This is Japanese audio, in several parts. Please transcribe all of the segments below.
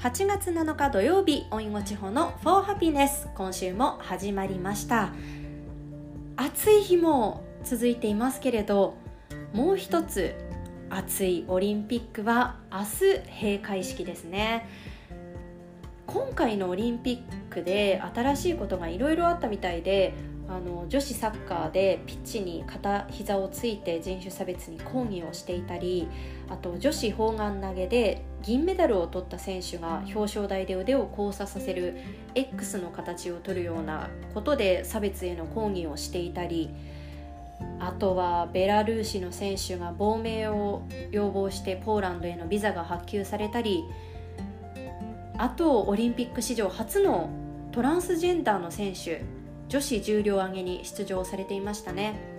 8月7日土曜日おいご地方の For Happiness 今週も始まりました。暑い日も続いていますけれどもう一つ暑いオリンピックは明日閉会式ですね。今回のオリンピックで新しいことがいろいろあったみたいであの女子サッカーでピッチに片膝をついて人種差別に抗議をしていたりあと女子砲丸投げで銀メダルを取った選手が表彰台で腕を交差させる X の形をとるようなことで差別への抗議をしていたりあとはベラルーシの選手が亡命を要望してポーランドへのビザが発給されたりあとオリンピック史上初のトランスジェンダーの選手女子重量挙げに出場されていましたね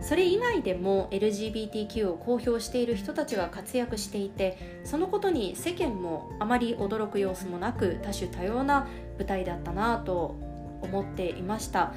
それ以外でも LGBTQ を公表している人たちが活躍していてそのことに世間もあまり驚く様子もなく多種多様な舞台だったなと思っていました。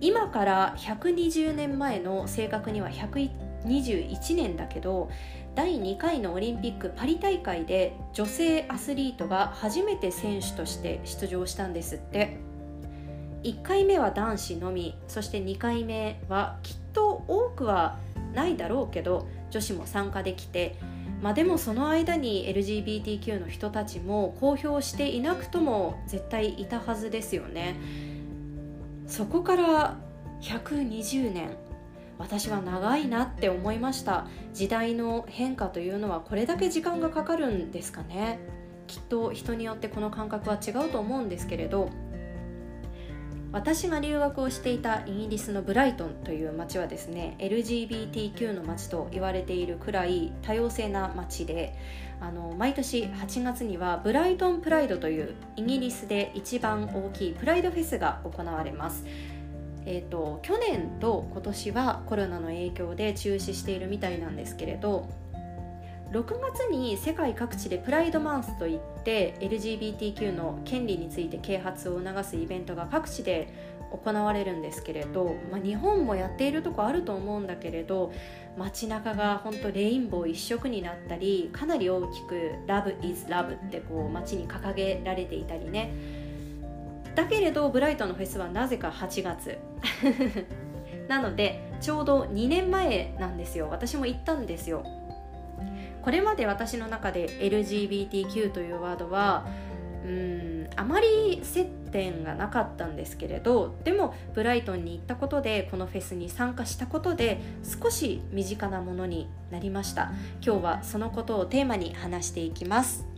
今から120年前の正確には121年だけど第2回のオリンピックパリ大会で女性アスリートが初めて選手として出場したんですって。1回目は男子のみそして2回目はきっと多くはないだろうけど女子も参加できて、まあ、でもその間に LGBTQ の人たちも公表していなくとも絶対いたはずですよね。そこから120年私は長いなって思いました。時代の変化というのはこれだけ時間がかかるんですかね。きっと人によってこの感覚は違うと思うんですけれど私が留学をしていたイギリスのブライトンという町はですね LGBTQ の町と言われているくらい多様性な町であの毎年8月にはブライトンプライドというイギリスで一番大きいプライドフェスが行われます。えーと、去年と今年はコロナの影響で中止しているみたいなんですけれど6月に世界各地でプライドマンスといって LGBTQ の権利について啓発を促すイベントが各地で行われるんですけれど、まあ、日本もやっているとこあると思うんだけれど街中が本当レインボー一色になったりかなり大きく「Love is Love」ってこう街に掲げられていたりね。だけれどブライトのフェスはなぜか8月。なのでちょうど2年前なんですよ。私も行ったんですよ。これまで私の中で LGBTQ というワードはうんあまり接点がなかったんですけれどでもブライトンに行ったことでこのフェスに参加したことで少し身近なものになりました。今日はそのことをテーマに話していきます。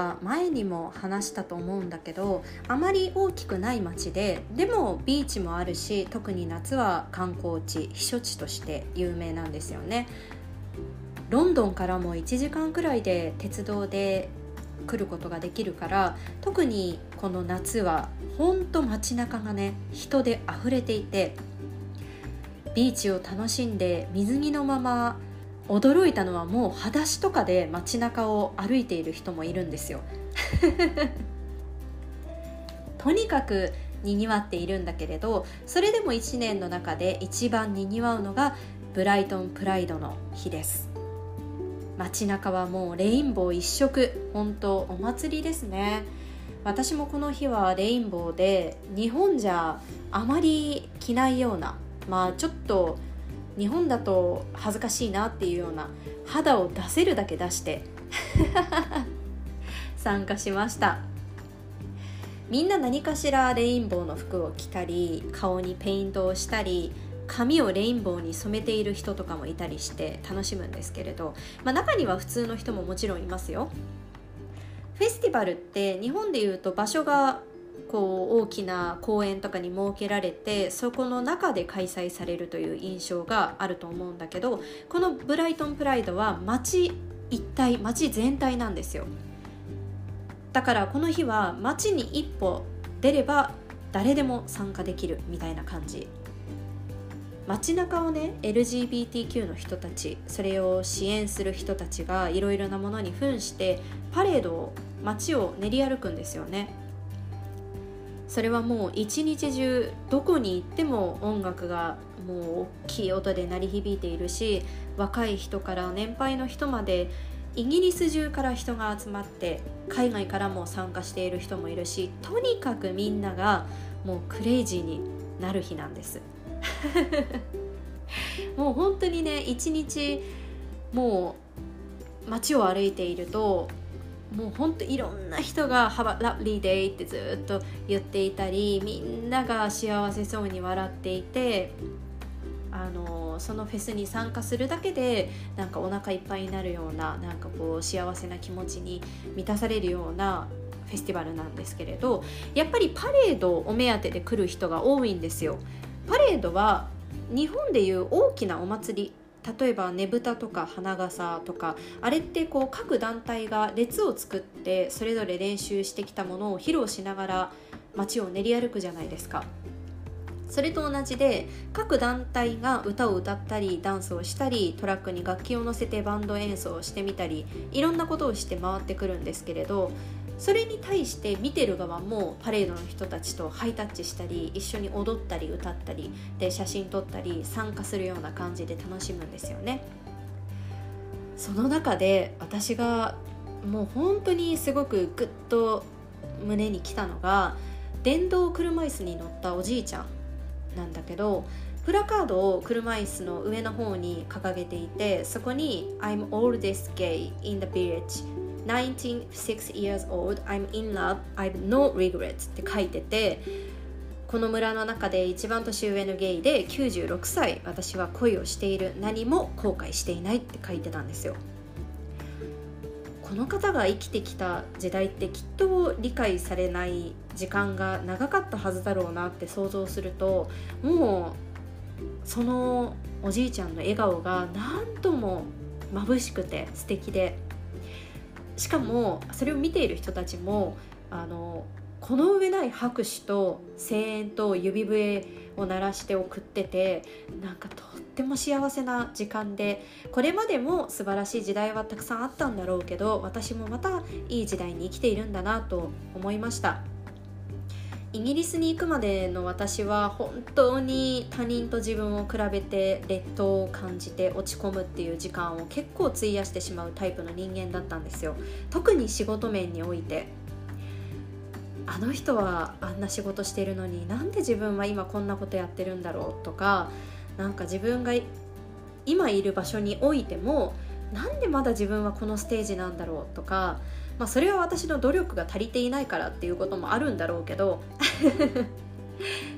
は前にも話したと思うんだけどあまり大きくない町ででもビーチもあるし特に夏は観光地避暑地として有名なんですよね。ロンドンからも1時間くらいで鉄道で来ることができるから特にこの夏はほんと街中がね人で溢れていてビーチを楽しんで水着のまま驚いたのはもう裸足とかで街中を歩いている人もいるんですよ。とにかくにぎわっているんだけれどそれでも1年の中で一番にぎわうのがブライトンプライドの日です。街中はもうレインボー一色本当お祭りですね。私もこの日はレインボーで日本じゃあまり着ないようなまあちょっと日本だと恥ずかしいなっていうような肌を出せるだけ出して 参加しました。みんな何かしらレインボーの服を着たり顔にペイントをしたり髪をレインボーに染めている人とかもいたりして楽しむんですけれど、まあ、中には普通の人ももちろんいますよ。フェスティバルって日本でいうと場所がこう大きな公園とかに設けられてそこの中で開催されるという印象があると思うんだけどこのブライトンプライドは街一体街全体なんですよ。だからこの日は街に一歩出れば誰でも参加できるみたいな感じ。街中をね LGBTQ の人たちそれを支援する人たちがいろいろなものに扮してパレードを街を練り歩くんですよね。それはもう一日中どこに行っても音楽がもう大きい音で鳴り響いているし若い人から年配の人までイギリス中から人が集まって海外からも参加している人もいるしとにかくみんながもうクレイジーになる日なんです。もう本当にね一日もう街を歩いているともうほんといろんな人が「Have a lovely day」ってずっと言っていたりみんなが幸せそうに笑っていてあのそのフェスに参加するだけでなんかお腹いっぱいになるようななんかこう幸せな気持ちに満たされるようなフェスティバルなんですけれどやっぱりパレードをお目当てで来る人が多いんですよ。パレードは日本でいう大きなお祭り例えばねぶたとか花笠とかあれってこう各団体が列を作ってそれぞれ練習してきたものを披露しながら街を練り歩くじゃないですか。それと同じで各団体が歌を歌ったりダンスをしたりトラックに楽器を乗せてバンド演奏をしてみたりいろんなことをして回ってくるんですけれどそれに対して見てる側もパレードの人たちとハイタッチしたり一緒に踊ったり歌ったりで写真撮ったり参加するような感じで楽しむんですよね。その中で私がもう本当にすごくグッと胸に来たのが電動車椅子に乗ったおじいちゃんなんだけどプラカードを車椅子の上の方に掲げていてそこに「I'm oldest gay in the village 19 6 years old I'm in love I've no regrets って書いててこの村の中で一番年上のゲイで96歳私は恋をしている。何も後悔していないって書いてたんですよ。この方が生きてきた時代ってきっと理解されない時間が長かったはずだろうなって想像するともうそのおじいちゃんの笑顔が何とも眩しくて素敵でしかもそれを見ている人たちもあのこの上ない拍手と声援と指笛を鳴らして送っててなんかとっても幸せな時間でこれまでも素晴らしい時代はたくさんあったんだろうけど私もまたいい時代に生きているんだなと思いました。イギリスに行くまでの私は本当に他人と自分を比べて劣等を感じて落ち込むっていう時間を結構費やしてしまうタイプの人間だったんですよ。特に仕事面において。あの人はあんな仕事してるのになんで自分は今こんなことやってるんだろうとかなんか自分が今いる場所においてもなんでまだ自分はこのステージなんだろうとかまあ、それは私の努力が足りていないからっていうこともあるんだろうけど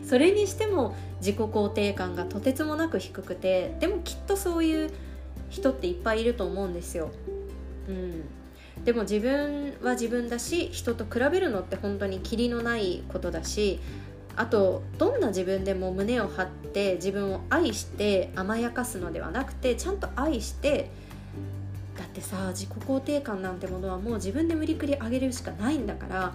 それにしても自己肯定感がとてつもなく低くてでもきっとそういう人っていっぱいいると思うんですよ。うん、でも自分は自分だし人と比べるのって本当にキリのないことだしあとどんな自分でも胸を張って自分を愛して甘やかすのではなくてちゃんと愛してってさ自己肯定感なんてものはもう自分で無理くり上げるしかないんだから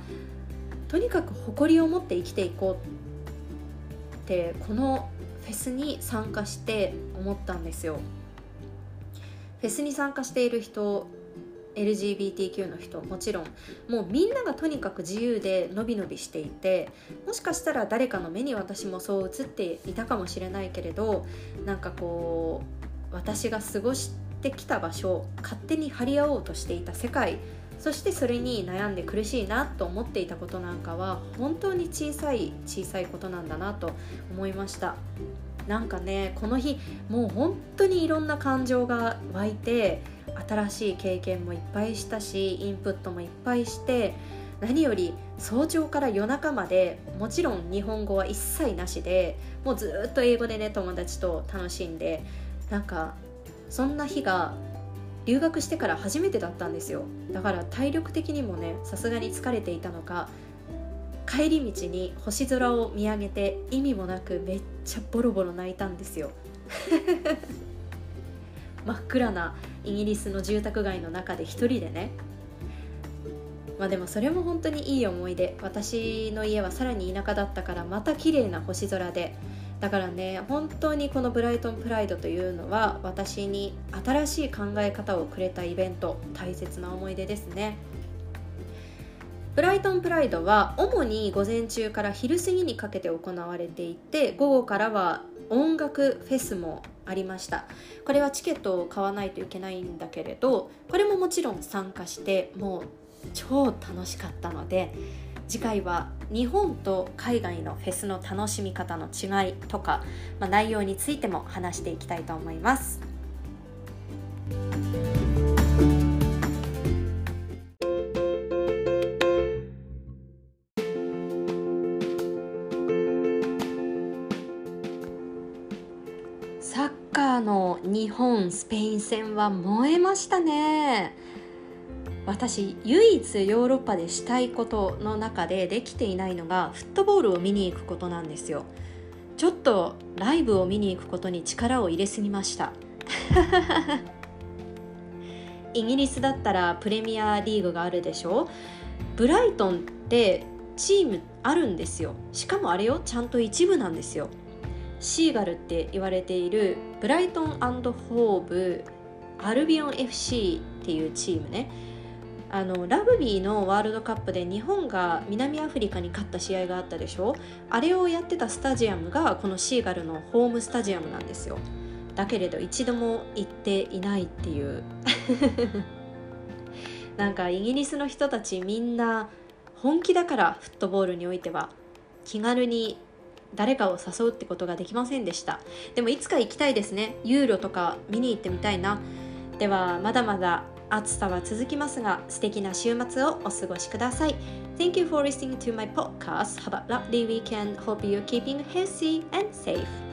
とにかく誇りを持って生きていこうってこのフェスに参加して思ったんですよ。フェスに参加している人 LGBTQ の人もちろんもうみんながとにかく自由でのびのびしていてもしかしたら誰かの目に私もそう映っていたかもしれないけれどなんかこう私が過ごしてってきた場所勝手に張り合おうとしていた世界そしてそれに悩んで苦しいなと思っていたことなんかは本当に小さい小さいことなんだなと思いました。なんかねこの日もう本当にいろんな感情が湧いて新しい経験もいっぱいしたしインプットもいっぱいして何より早朝から夜中までもちろん日本語は一切なしでもうずっと英語でね友達と楽しんでなんかそんな日が留学してから初めてだったんですよ。だから体力的にもねさすがに疲れていたのか帰り道に星空を見上げて意味もなくめっちゃボロボロ泣いたんですよ。真っ暗なイギリスの住宅街の中で一人でね。まあでもそれも本当にいい思い出。私の家はさらに田舎だったからまた綺麗な星空でだからね本当にこのブライトンプライドというのは私に新しい考え方をくれたイベント大切な思い出ですね。ブライトンプライドは主に午前中から昼過ぎにかけて行われていて午後からは音楽フェスもありました。これはチケットを買わないといけないんだけれどこれももちろん参加してもう超楽しかったので次回は日本と海外のフェスの楽しみ方の違いとか、まあ、内容についても話していきたいと思います。サッカーの日本スペイン戦は燃えましたね私唯一ヨーロッパでしたいことの中でできていないのがフットボールを見に行くことなんですよ。ちょっとライブを見に行くことに力を入れすぎました。イギリスだったらプレミアリーグがあるでしょ？ブライトンってチームあるんですよ。しかもあれよちゃんと一部なんですよ。シーガルって言われているブライトンホーブアルビオン FC っていうチームね。あのラグビーのワールドカップで日本が南アフリカに勝った試合があったでしょ？あれをやってたスタジアムがこのシーガルのホームスタジアムなんですよ。だけれど一度も行っていないっていう。なんかイギリスの人たちみんな本気だからフットボールにおいては気軽に誰かを誘うってことができませんでした。でもいつか行きたいですね。ユーロとか見に行ってみたいな。ではまだまだ暑さは続きますが素敵な週末をお過ごしください Thank you for listening to my podcast Have a lovely weekend Hope you're keeping healthy and safe